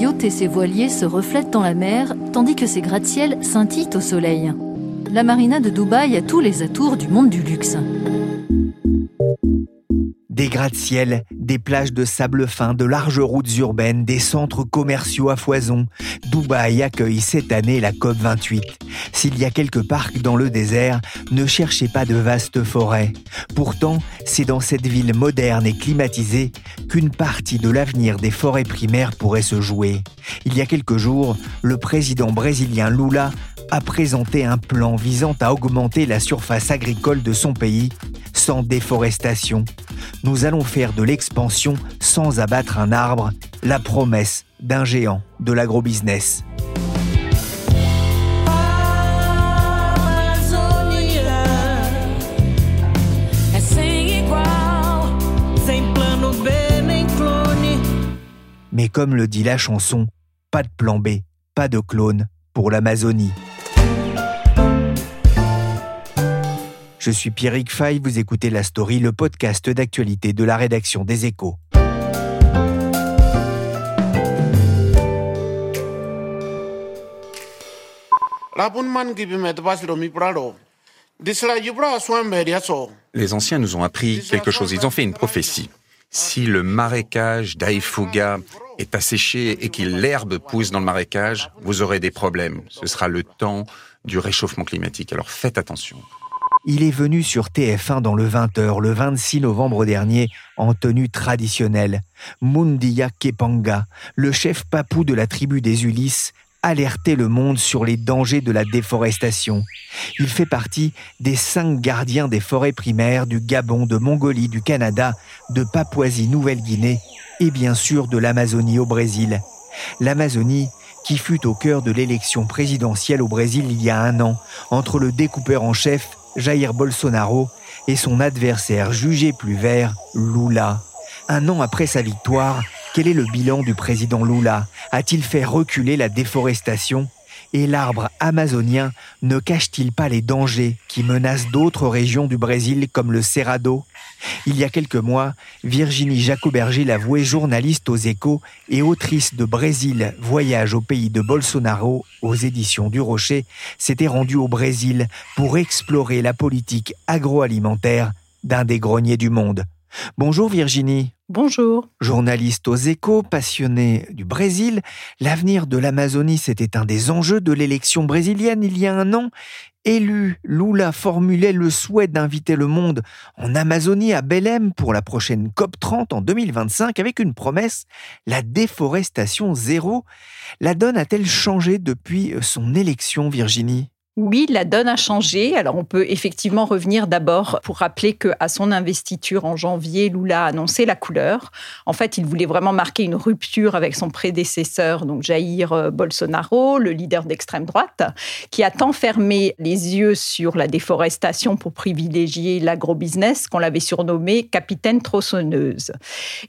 Et ses voiliers se reflètent dans la mer, tandis que ses gratte-ciels scintillent au soleil. La marina de Dubaï a tous les atours du monde du luxe. Des gratte-ciel, des plages de sable fin, de larges routes urbaines, des centres commerciaux à foison. Dubaï accueille cette année la COP28. S'il y a quelques parcs dans le désert, ne cherchez pas de vastes forêts. Pourtant, c'est dans cette ville moderne et climatisée qu'une partie de l'avenir des forêts primaires pourrait se jouer. Il y a quelques jours, le président brésilien Lula a présenté un plan visant à augmenter la surface agricole de son pays sans déforestation. Nous allons faire de l'expansion sans abattre un arbre, la promesse d'un géant de l'agrobusiness. Mais comme le dit la chanson, pas de plan B, pas de clone pour l'Amazonie. Je suis Pierrick Fay, vous écoutez La Story, le podcast d'actualité de la rédaction des Échos. Les anciens nous ont appris quelque chose, ils ont fait une prophétie. Si le marécage d'Aïfouga est asséché et que l'herbe pousse dans le marécage, vous aurez des problèmes. Ce sera le temps du réchauffement climatique. Alors faites attention. Il est venu sur TF1 dans le 20h le 26 novembre dernier en tenue traditionnelle. Mundia Kepanga, le chef papou de la tribu des Ulysses, alertait le monde sur les dangers de la déforestation. Il fait partie des cinq gardiens des forêts primaires du Gabon, de Mongolie, du Canada, de Papouasie-Nouvelle-Guinée et bien sûr de l'Amazonie au Brésil. L'Amazonie qui fut au cœur de l'élection présidentielle au Brésil il y a un an, entre le découpeur en chef Jair Bolsonaro et son adversaire jugé plus vert, Lula. Un an après sa victoire, quel est le bilan du président Lula? A-t-il fait reculer la déforestation? Et l'arbre amazonien ne cache-t-il pas les dangers qui menacent d'autres régions du Brésil comme le Cerrado? Il y a quelques mois, Virginie Jacoberger, l'avouée journaliste aux échos et autrice de Brésil, voyage au pays de Bolsonaro aux éditions du Rocher, s'était rendue au Brésil pour explorer la politique agroalimentaire d'un des greniers du monde. Bonjour Virginie. Bonjour. Journaliste aux échos, passionnée du Brésil, l'avenir de l'Amazonie, c'était un des enjeux de l'élection brésilienne il y a un an. Élu, Lula formulait le souhait d'inviter le monde en Amazonie à Belém pour la prochaine COP30 en 2025 avec une promesse, la déforestation zéro. La donne a-t-elle changé depuis son élection, Virginie? Oui, la donne a changé. Alors, on peut effectivement revenir d'abord pour rappeler qu'à son investiture en janvier, Lula a annoncé la couleur. En fait, il voulait vraiment marquer une rupture avec son prédécesseur, donc Jair euh, Bolsonaro, le leader d'extrême droite, qui a tant fermé les yeux sur la déforestation pour privilégier l'agrobusiness qu'on l'avait surnommé capitaine tronçonneuse.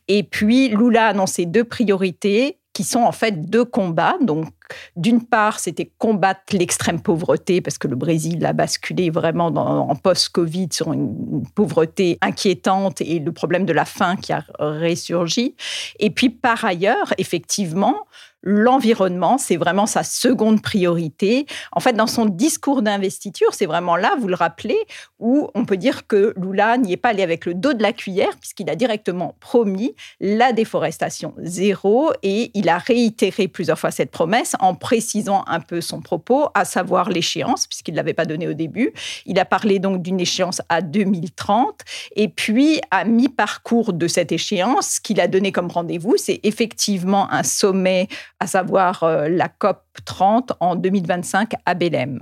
Et puis, Lula a annoncé deux priorités qui sont en fait deux combats. Donc, d'une part, c'était combattre l'extrême pauvreté, parce que le Brésil a basculé vraiment en post-Covid sur une pauvreté inquiétante et le problème de la faim qui a ressurgi. Et puis, par ailleurs, effectivement, l'environnement, c'est vraiment sa seconde priorité. En fait, dans son discours d'investiture, c'est vraiment là, vous le rappelez, où on peut dire que Lula n'y est pas allé avec le dos de la cuillère, puisqu'il a directement promis la déforestation zéro, et il a réitéré plusieurs fois cette promesse en précisant un peu son propos, à savoir l'échéance, puisqu'il ne l'avait pas donné au début. Il a parlé donc d'une échéance à 2030, et puis à mi-parcours de cette échéance, ce qu'il a donné comme rendez-vous, c'est effectivement un sommet à savoir euh, la COP 30 en 2025 à Belém.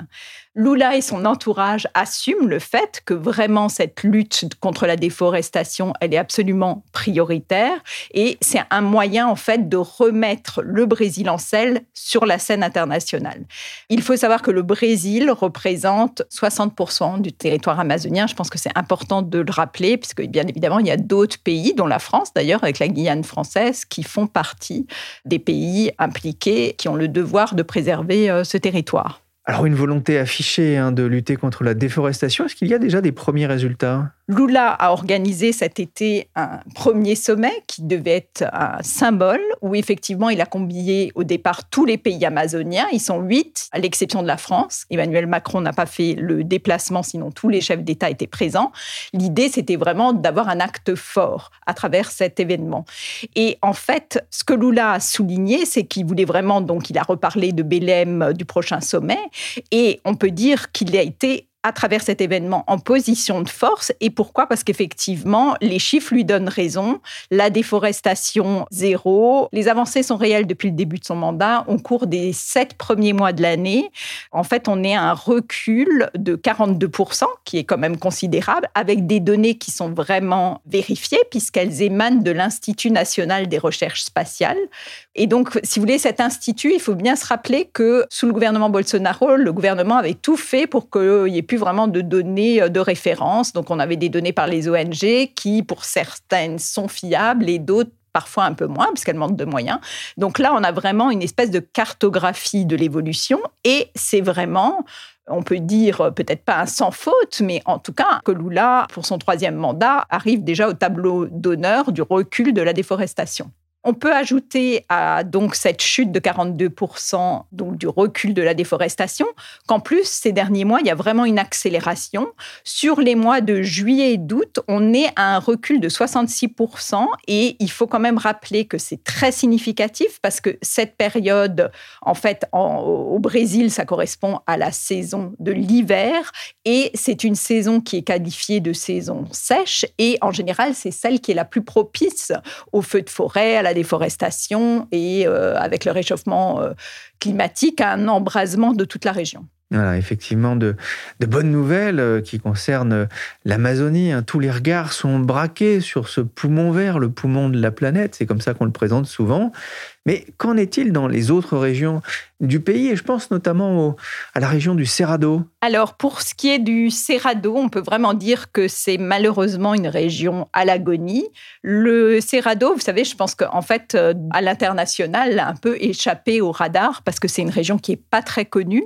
Lula et son entourage assument le fait que vraiment cette lutte contre la déforestation, elle est absolument prioritaire et c'est un moyen en fait de remettre le Brésil en selle sur la scène internationale. Il faut savoir que le Brésil représente 60% du territoire amazonien. Je pense que c'est important de le rappeler puisque bien évidemment il y a d'autres pays, dont la France d'ailleurs avec la Guyane française, qui font partie des pays impliqués qui ont le devoir de préserver euh, ce territoire. Alors une volonté affichée hein, de lutter contre la déforestation, est-ce qu'il y a déjà des premiers résultats? Lula a organisé cet été un premier sommet qui devait être un symbole où effectivement il a combiné au départ tous les pays amazoniens. Ils sont huit, à l'exception de la France. Emmanuel Macron n'a pas fait le déplacement, sinon tous les chefs d'État étaient présents. L'idée, c'était vraiment d'avoir un acte fort à travers cet événement. Et en fait, ce que Lula a souligné, c'est qu'il voulait vraiment, donc il a reparlé de Belém du prochain sommet, et on peut dire qu'il a été à travers cet événement en position de force. Et pourquoi? Parce qu'effectivement, les chiffres lui donnent raison. La déforestation, zéro. Les avancées sont réelles depuis le début de son mandat. Au cours des sept premiers mois de l'année, en fait, on est à un recul de 42%, qui est quand même considérable, avec des données qui sont vraiment vérifiées, puisqu'elles émanent de l'Institut national des recherches spatiales. Et donc, si vous voulez, cet institut, il faut bien se rappeler que sous le gouvernement Bolsonaro, le gouvernement avait tout fait pour qu'il y ait plus vraiment de données euh, de référence. Donc, on avait des données par les ONG qui, pour certaines, sont fiables et d'autres parfois un peu moins, puisqu'elles manquent de moyens. Donc là, on a vraiment une espèce de cartographie de l'évolution et c'est vraiment on peut dire peut-être pas un sans faute, mais en tout cas que Lula, pour son troisième mandat, arrive déjà au tableau d'honneur du recul de la déforestation. On peut ajouter à donc cette chute de 42% donc du recul de la déforestation qu'en plus ces derniers mois il y a vraiment une accélération. Sur les mois de juillet et d'août on est à un recul de 66% et il faut quand même rappeler que c'est très significatif parce que cette période en fait au Brésil ça correspond à la saison de l'hiver et c'est une saison qui est qualifiée de saison sèche et en général c'est celle qui est la plus propice aux feux de forêt à la déforestation et euh, avec le réchauffement euh, climatique, un embrasement de toute la région. Voilà, effectivement, de, de, bonnes nouvelles euh, qui concernent l'Amazonie. Hein. Tous les regards sont braqués sur ce poumon vert, le poumon de la planète. C'est comme ça qu'on le présente souvent. Mais qu'en est-il dans les autres régions du pays? Et je pense notamment à la région du Cerrado. Alors, pour ce qui est du Cerrado, on peut vraiment dire que c'est malheureusement une région à l'agonie. Le Cerrado, vous savez, je pense qu'en fait, euh, à l'international, a un peu échappé au radar parce que c'est une région qui n'est pas très connue.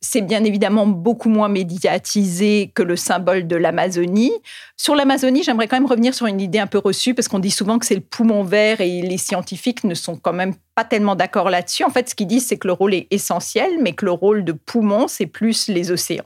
C'est bien évidemment beaucoup moins médiatisé que le symbole de l'Amazonie. Sur l'Amazonie, j'aimerais quand même revenir sur une idée un peu reçue parce qu'on dit souvent que c'est le poumon vert et les scientifiques ne sont quand même pas tellement d'accord là-dessus. En fait, ce qu'ils disent, c'est que le rôle est essentiel, mais que le rôle de poumon, c'est plus les océans.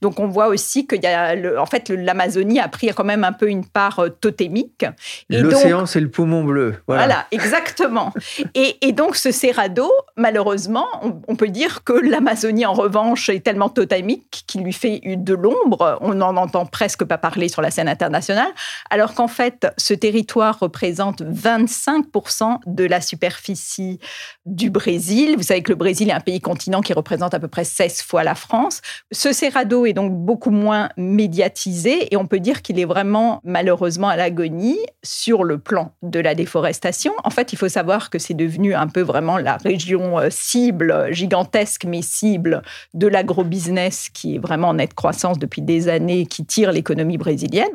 Donc on voit aussi qu'il y a, le, en fait, l'Amazonie a pris quand même un peu une part euh, totémique. L'océan, c'est le poumon bleu. Voilà, exactement. et, donc ce Cerrado, malheureusement, on, peut dire que l'Amazonie, en revanche, est tellement totémique qu'il lui fait de l'ombre. On n'en entend presque pas parler sur la scène internationale, alors qu'en fait, ce territoire représente 25% de la superficie du Brésil. Vous savez que le Brésil est un pays continent qui représente à peu près 16 fois la France. Ce Cerrado est donc beaucoup moins médiatisé et on peut dire qu'il est vraiment malheureusement à l'agonie sur le plan de la déforestation. En fait, il faut savoir que c'est devenu un peu vraiment la région euh, cible, gigantesque mais cible de l'agrobusiness qui est vraiment en nette croissance depuis des années, qui tire l'économie brésilienne.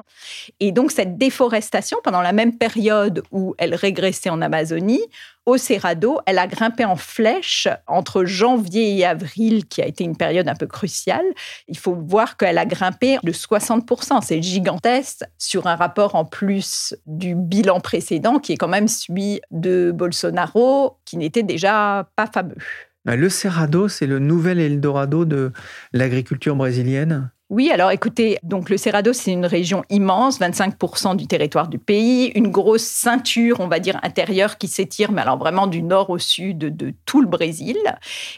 Et donc cette déforestation, pendant la même période où elle régressait en Amazonie, au Cerrado, elle a grimpé en flèche entre janvier et avril, qui a été une période un peu cruciale. Il faut voir qu'elle a grimpé de 60%. C'est gigantesque sur un rapport en plus du bilan précédent, qui est quand même celui de Bolsonaro, qui n'était déjà pas fameux. Le Cerrado, c'est le nouvel Eldorado de l'agriculture brésilienne? Oui, alors écoutez, donc le Cerrado, c'est une région immense, 25% du territoire du pays, une grosse ceinture, on va dire, intérieure qui s'étire, mais alors vraiment du nord au sud de tout le Brésil.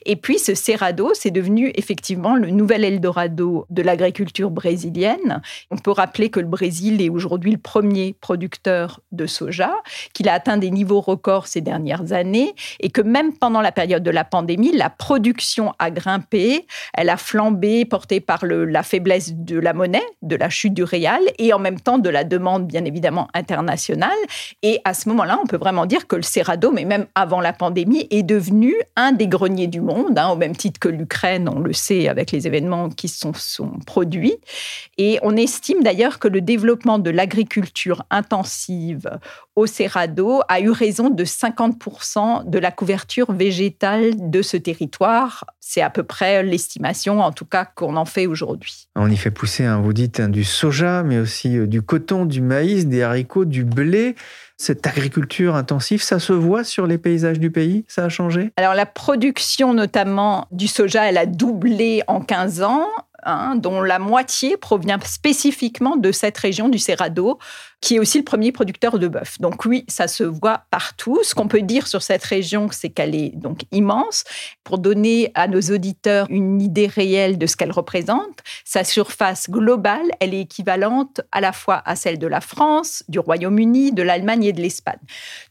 Et puis ce Cerrado, c'est devenu effectivement le nouvel Eldorado de l'agriculture brésilienne. On peut rappeler que le Brésil est aujourd'hui le premier producteur de soja, qu'il a atteint des niveaux records ces dernières années et que même pendant la période de la pandémie, la production a grimpé, elle a flambé, portée par le, la de la monnaie, de la chute du réal et en même temps de la demande bien évidemment internationale. Et à ce moment-là, on peut vraiment dire que le Cerrado, mais même avant la pandémie, est devenu un des greniers du monde, hein, au même titre que l'Ukraine, on le sait avec les événements qui sont, sont produits. Et on estime d'ailleurs que le développement de l'agriculture intensive au Cerrado a eu raison de 50% de la couverture végétale de ce territoire. C'est à peu près l'estimation, en tout cas, qu'on en fait aujourd'hui. On y fait pousser, hein, vous dites, hein, du soja, mais aussi euh, du coton, du maïs, des haricots, du blé. Cette agriculture intensive, ça se voit sur les paysages du pays? Ça a changé? Alors la production notamment du soja, elle a doublé en 15 ans. Hein, dont la moitié provient spécifiquement de cette région du Cerrado, qui est aussi le premier producteur de bœuf. Donc oui, ça se voit partout. Ce qu'on peut dire sur cette région, c'est qu'elle est donc immense. Pour donner à nos auditeurs une idée réelle de ce qu'elle représente, sa surface globale, elle est équivalente à la fois à celle de la France, du Royaume-Uni, de l'Allemagne et de l'Espagne.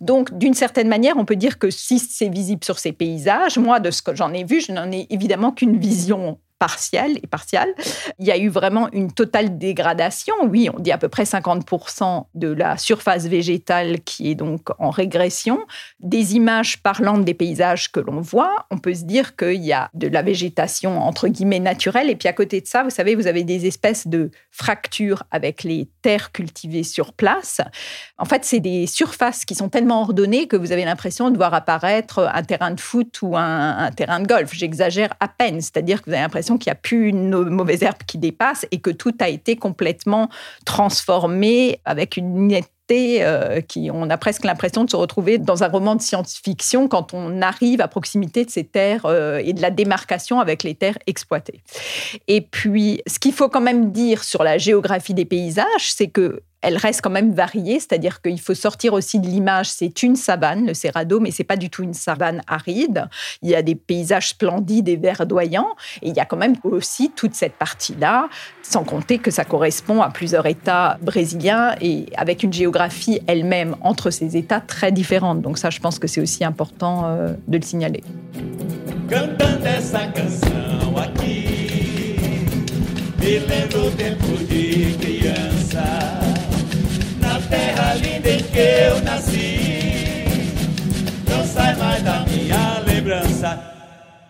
Donc d'une certaine manière, on peut dire que si c'est visible sur ces paysages, moi, de ce que j'en ai vu, je n'en ai évidemment qu'une vision partielle et partielle. Il y a eu vraiment une totale dégradation. Oui, on dit à peu près 50% de la surface végétale qui est donc en régression. Des images parlantes des paysages que l'on voit, on peut se dire qu'il y a de la végétation entre guillemets naturelle. Et puis à côté de ça, vous savez, vous avez des espèces de fractures avec les terres cultivées sur place. En fait, c'est des surfaces qui sont tellement ordonnées que vous avez l'impression de voir apparaître un terrain de foot ou un, un terrain de golf. J'exagère à peine, c'est-à-dire que vous avez l'impression qu'il n'y a plus une mauvaise herbe qui dépasse et que tout a été complètement transformé avec une netteté euh, qui, on a presque l'impression de se retrouver dans un roman de science-fiction quand on arrive à proximité de ces terres euh, et de la démarcation avec les terres exploitées. Et puis, ce qu'il faut quand même dire sur la géographie des paysages, c'est que elle reste quand même variée, c'est-à-dire qu'il faut sortir aussi de l'image. C'est une savane, le Cerrado, mais c'est pas du tout une savane aride. Il y a des paysages splendides et verdoyants, et il y a quand même aussi toute cette partie-là, sans compter que ça correspond à plusieurs États brésiliens et avec une géographie elle-même entre ces États très différente. Donc ça, je pense que c'est aussi important euh, de le signaler.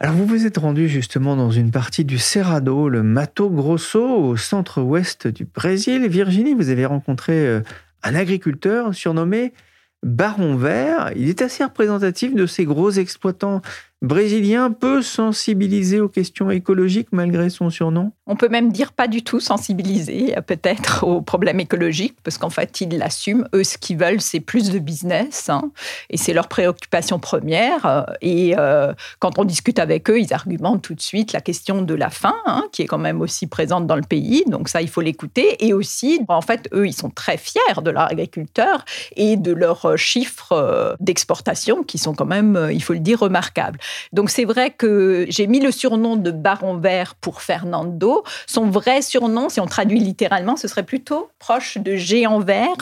Alors vous vous êtes rendu justement dans une partie du Cerrado, le Mato Grosso, au centre-ouest du Brésil. Virginie, vous avez rencontré euh, un agriculteur surnommé Baron Vert. Il est assez représentatif de ces gros exploitants brésilien peu sensibilisé aux questions écologiques malgré son surnom On peut même dire pas du tout sensibilisé peut-être aux problèmes écologiques parce qu'en fait ils l'assument. Eux ce qu'ils veulent c'est plus de business hein, et c'est leur préoccupation première. Et euh, quand on discute avec eux ils argumentent tout de suite la question de la faim hein, qui est quand même aussi présente dans le pays. Donc ça il faut l'écouter et aussi en fait eux ils sont très fiers de leur agriculteur et de leurs chiffres euh, d'exportation qui sont quand même euh, il faut le dire remarquables. Donc c'est vrai que j'ai mis le surnom de Baron Vert pour Fernando. Son vrai surnom, si on traduit littéralement, ce serait plutôt proche de Géant Vert.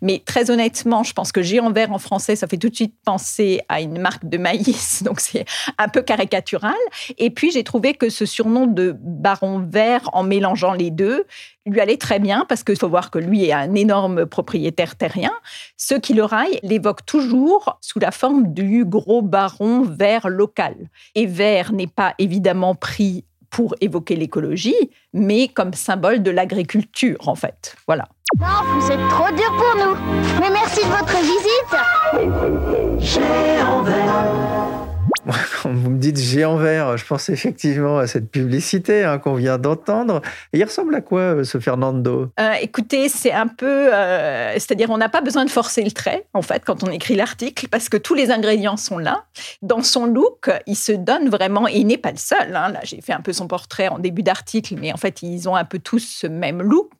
Mais très honnêtement, je pense que Géant Vert en français, ça fait tout de suite penser à une marque de maïs. Donc c'est un peu caricatural. Et puis j'ai trouvé que ce surnom de Baron Vert, en mélangeant les deux, lui allait très bien parce qu'il faut voir que lui est un énorme propriétaire terrien. Ceux qui le raillent l'évoquent toujours sous la forme du gros baron vert local. Et vert n'est pas évidemment pris pour évoquer l'écologie, mais comme symbole de l'agriculture, en fait. Voilà. Non, vous êtes trop dur pour nous. Mais merci de votre visite. Quand vous me dites géant vert, je pense effectivement à cette publicité hein, qu'on vient d'entendre. Il ressemble à quoi euh, ce Fernando? Euh, Écoutez, c'est un peu, euh, c'est-à-dire on n'a pas besoin de forcer le trait en fait quand on écrit l'article parce que tous les ingrédients sont là. Dans son look, il se donne vraiment et il n'est pas le seul. Hein. Là, j'ai fait un peu son portrait en début d'article, mais en fait ils ont un peu tous ce même look.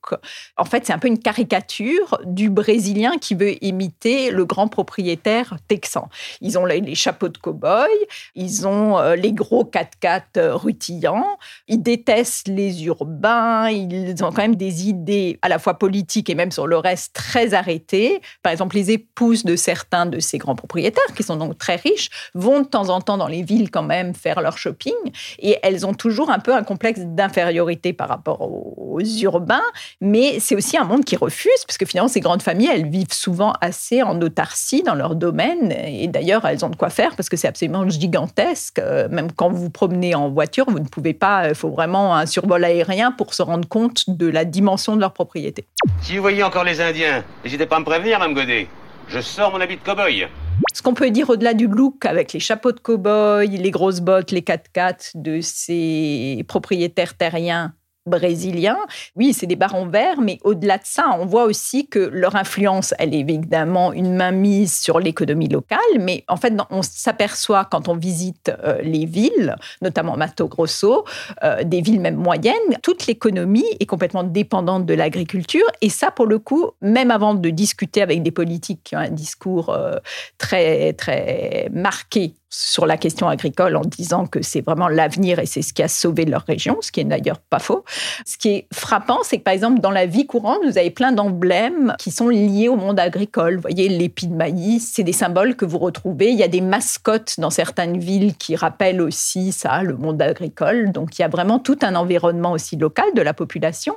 En fait, c'est un peu une caricature du Brésilien qui veut imiter le grand propriétaire texan. Ils ont les, chapeaux de cow-boy, ils ont les gros 4x4 rutillants, ils détestent les urbains, ils ont quand même des idées à la fois politiques et même sur le reste très arrêtées. Par exemple, les épouses de certains de ces grands propriétaires, qui sont donc très riches, vont de temps en temps dans les villes quand même faire leur shopping. Et elles ont toujours un peu un complexe d'infériorité par rapport aux, urbains, mais c'est aussi un monde qui refuse, parce que finalement, ces grandes familles, elles vivent souvent assez en autarcie dans leur domaine. Et d'ailleurs, elles ont de quoi faire parce que c'est absolument gigantesque. Euh, même quand vous vous promenez en voiture, vous ne pouvez pas, il faut vraiment un survol aérien pour se rendre compte de la dimension de leur propriété. Si vous voyez encore les Indiens, n'hésitez pas à me prévenir, Mme Godet. Je sors mon habit de cow-boy. Ce qu'on peut dire au-delà du look, avec les chapeaux de cow-boy, les grosses bottes, les 4x4 de ces propriétaires terriens brésiliens. Oui, c'est des barons verts, mais au-delà de ça, on voit aussi que leur influence, elle est évidemment une mainmise sur l'économie locale, mais en fait, on s'aperçoit quand on visite euh, les villes, notamment Mato Grosso, euh, des villes même moyennes, toute l'économie est complètement dépendante de l'agriculture. Et ça, pour le coup, même avant de discuter avec des politiques qui ont un discours euh, très, très marqué sur la question agricole en disant que c'est vraiment l'avenir et c'est ce qui a sauvé leur région, ce qui est d'ailleurs pas faux. Ce qui est frappant, c'est que par exemple, dans la vie courante, vous avez plein d'emblèmes qui sont liés au monde agricole. Vous voyez, l'épi de maïs, c'est des symboles que vous retrouvez. Il y a des mascottes dans certaines villes qui rappellent aussi ça, le monde agricole. Donc il y a vraiment tout un environnement aussi local de la population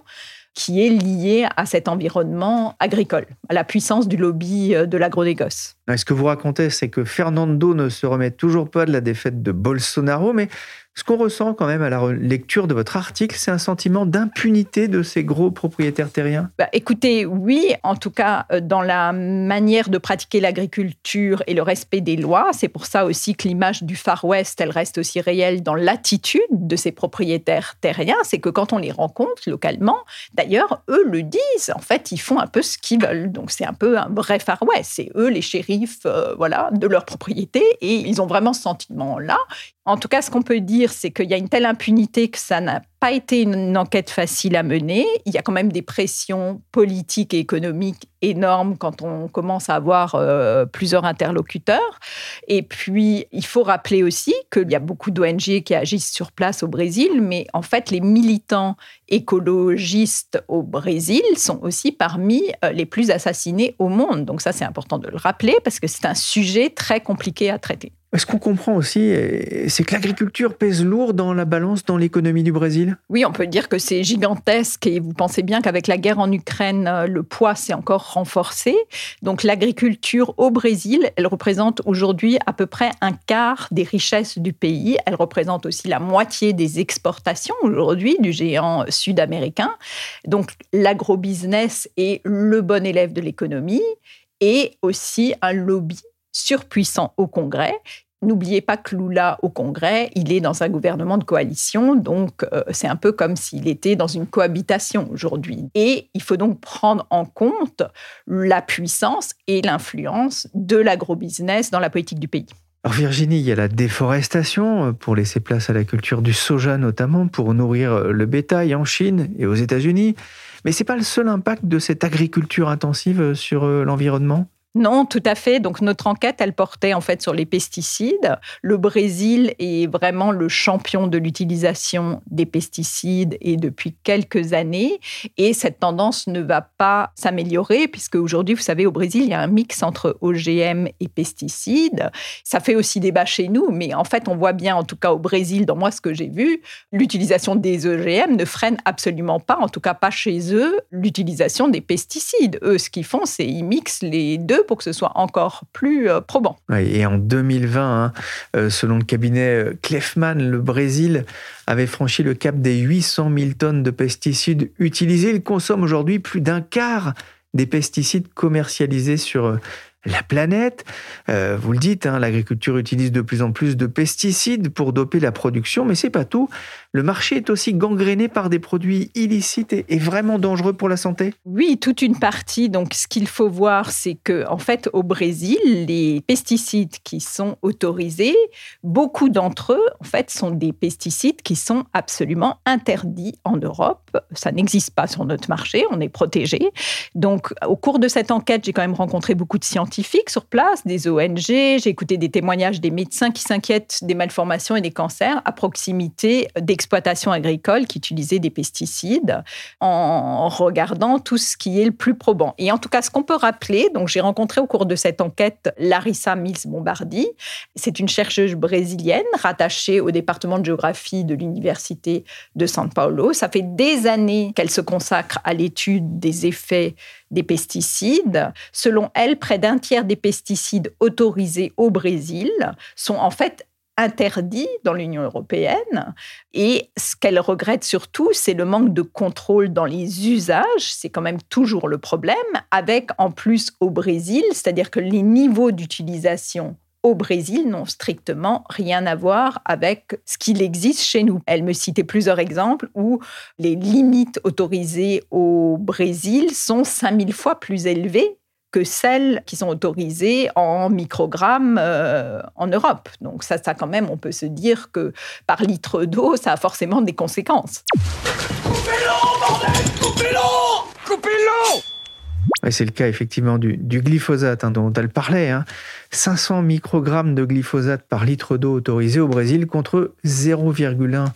qui est lié à cet environnement agricole, à la puissance du lobby euh, de l'agro-négoce. Ce que vous racontez, c'est que Fernando ne se remet toujours pas de la défaite de Bolsonaro, mais ce qu'on ressent quand même à la lecture de votre article, c'est un sentiment d'impunité de ces gros propriétaires terriens? Bah, Écoutez, oui, en tout cas, euh, dans la manière de pratiquer l'agriculture et le respect des lois. C'est pour ça aussi que l'image du Far West, elle reste aussi réelle dans l'attitude de ces propriétaires terriens. C'est que quand on les rencontre localement, d'ailleurs, eux le disent, en fait, ils font un peu ce qu'ils veulent. Donc c'est un peu un vrai Far West. C'est eux les shérifs euh, voilà, de leur propriété et ils ont vraiment ce sentiment-là. En tout cas, ce qu'on peut dire, c'est qu'il y a une telle impunité que ça n'a pas été une enquête facile à mener. Il y a quand même des pressions politiques et économiques énormes quand on commence à avoir euh, plusieurs interlocuteurs. Et puis, il faut rappeler aussi qu'il y a beaucoup d'ONG qui agissent sur place au Brésil, mais en fait, les militants écologistes au Brésil sont aussi parmi euh, les plus assassinés au monde. Donc ça, c'est important de le rappeler parce que c'est un sujet très compliqué à traiter. Ce qu'on comprend aussi, c'est que l'agriculture pèse lourd dans la balance dans l'économie du Brésil? Oui, on peut dire que c'est gigantesque et vous pensez bien qu'avec la guerre en Ukraine, euh, le poids s'est encore renforcé. Donc l'agriculture au Brésil, elle représente aujourd'hui à peu près un quart des richesses du pays. Elle représente aussi la moitié des exportations aujourd'hui du géant sud-américain. Donc l'agrobusiness est le bon élève de l'économie et aussi un lobby surpuissant au Congrès N'oubliez pas que Lula, au Congrès, il est dans un gouvernement de coalition, donc euh, c'est un peu comme s'il était dans une cohabitation aujourd'hui. Et il faut donc prendre en compte la puissance et l'influence de l'agrobusiness dans la politique du pays. Alors Virginie, il y a la déforestation euh, pour laisser place à la culture du soja notamment, pour nourrir euh, le bétail en Chine et aux États-Unis. Mais ce n'est pas le seul impact de cette agriculture intensive sur l'environnement? Non, tout à fait. Donc notre enquête, elle portait en fait sur les pesticides. Le Brésil est vraiment le champion de l'utilisation des pesticides et depuis quelques années. Et cette tendance ne va pas s'améliorer puisque aujourd'hui, vous savez, au Brésil, il y a un mix entre OGM et pesticides. Ça fait aussi débat chez nous, mais en fait, on voit bien, en tout cas au Brésil, dans moi ce que j'ai vu, l'utilisation des OGM ne freine absolument pas, en tout cas pas chez eux, l'utilisation des pesticides. Eux, ce qu'ils font, c'est ils mixent les deux pour que ce soit encore plus euh, probant. et en 2020, hein, euh, selon le cabinet Klefman, le Brésil avait franchi le cap des 800 000 tonnes de pesticides utilisés. Il consomme aujourd'hui plus d'un quart des pesticides commercialisés sur euh, la planète. Euh, vous le dites, hein, l'agriculture utilise de plus en plus de pesticides pour doper la production, mais c'est pas tout. Le marché est aussi gangréné par des produits illicites et, vraiment dangereux pour la santé? Oui, toute une partie. Donc, ce qu'il faut voir, c'est que, en fait, au Brésil, les pesticides qui sont autorisés, beaucoup d'entre eux, en fait, sont des pesticides qui sont absolument interdits en Europe. Ça n'existe pas sur notre marché. On est protégé. Donc, au cours de cette enquête, j'ai quand même rencontré beaucoup de scientifiques sur place, des ONG. J'ai écouté des témoignages des médecins qui s'inquiètent des malformations et des cancers à proximité d'exploitations exploitations agricoles qui utilisaient des pesticides en regardant tout ce qui est le plus probant. Et en tout cas, ce qu'on peut rappeler, donc j'ai rencontré au cours de cette enquête Larissa Mills Bombardi. C'est une chercheuse brésilienne rattachée au département de géographie de l'université de São Paulo. Ça fait des années qu'elle se consacre à l'étude des effets des pesticides. Selon elle, près d'un tiers des pesticides autorisés au Brésil sont en fait interdit dans l'Union européenne. Et ce qu'elle regrette surtout, c'est le manque de contrôle dans les usages. C'est quand même toujours le problème, avec en plus au Brésil, c'est-à-dire que les niveaux d'utilisation au Brésil n'ont strictement rien à voir avec ce qu'il existe chez nous. Elle me citait plusieurs exemples où les limites autorisées au Brésil sont 5000 fois plus élevées que celles qui sont autorisées en microgrammes euh, en Europe. Donc ça, ça, quand même, on peut se dire que par litre d'eau, ça a forcément des conséquences. Coupez-le, bordel Coupez-le Coupez-le C'est le cas effectivement du, glyphosate hein, dont elle parlait. 500 hein. microgrammes de glyphosate par litre d'eau autorisé au Brésil contre 0,1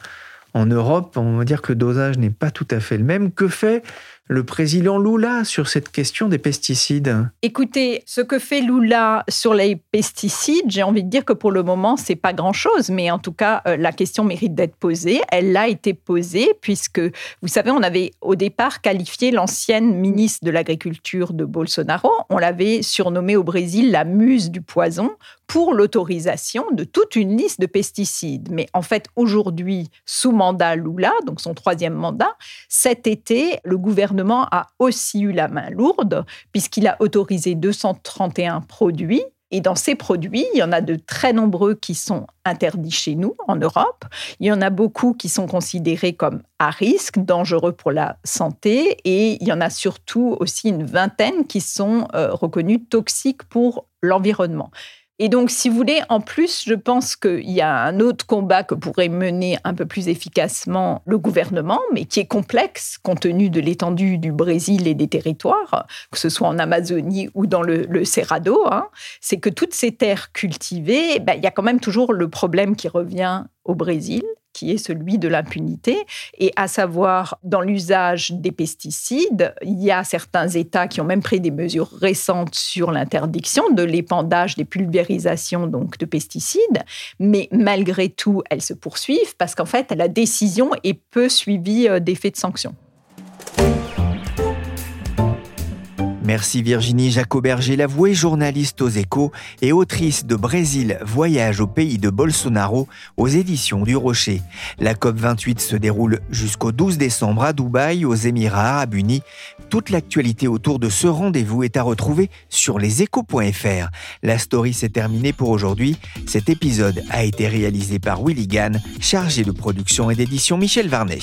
en Europe. On va dire que le dosage n'est pas tout à fait le même. Que fait le président Lula sur cette question des pesticides Écoutez, ce que fait Lula sur les pesticides, j'ai envie de dire que pour le moment, c'est pas grand-chose, mais en tout cas, euh, la question mérite d'être posée. Elle a été posée puisque, vous savez, on avait au départ qualifié l'ancienne ministre de l'Agriculture de Bolsonaro, on l'avait surnommée au Brésil la muse du poison pour l'autorisation de toute une liste de pesticides. Mais en fait, aujourd'hui, sous mandat Lula, donc son troisième mandat, cet été, le gouvernement a aussi eu la main lourde, puisqu'il a autorisé 231 produits. Et dans ces produits, il y en a de très nombreux qui sont interdits chez nous, en Europe. Il y en a beaucoup qui sont considérés comme à risque, dangereux pour la santé. Et il y en a surtout aussi une vingtaine qui sont euh, reconnus toxiques pour l'environnement. Et donc, si vous voulez, en plus, je pense qu'il y a un autre combat que pourrait mener un peu plus efficacement le gouvernement, mais qui est complexe compte tenu de l'étendue du Brésil et des territoires, que ce soit en Amazonie ou dans le, Cerrado. Hein. c'est que toutes ces terres cultivées, ben, il y a quand même toujours le problème qui revient au Brésil, qui est celui de l'impunité, et à savoir dans l'usage des pesticides, il y a certains États qui ont même pris des mesures récentes sur l'interdiction de l'épandage, des pulvérisations donc de pesticides, mais malgré tout, elles se poursuivent parce qu'en fait, la décision est peu suivie euh, d'effets de sanctions. Merci Virginie Jacoberger, l'avouée journaliste aux échos et autrice de Brésil, voyage au pays de Bolsonaro aux éditions du Rocher. La COP28 se déroule jusqu'au 12 décembre à Dubaï, aux Émirats arabes unis. Toute l'actualité autour de ce rendez-vous est à retrouver sur leséchos.fr. La story s'est terminée pour aujourd'hui. Cet épisode a été réalisé par Willy Gann, chargé de production et d'édition Michel Varnet.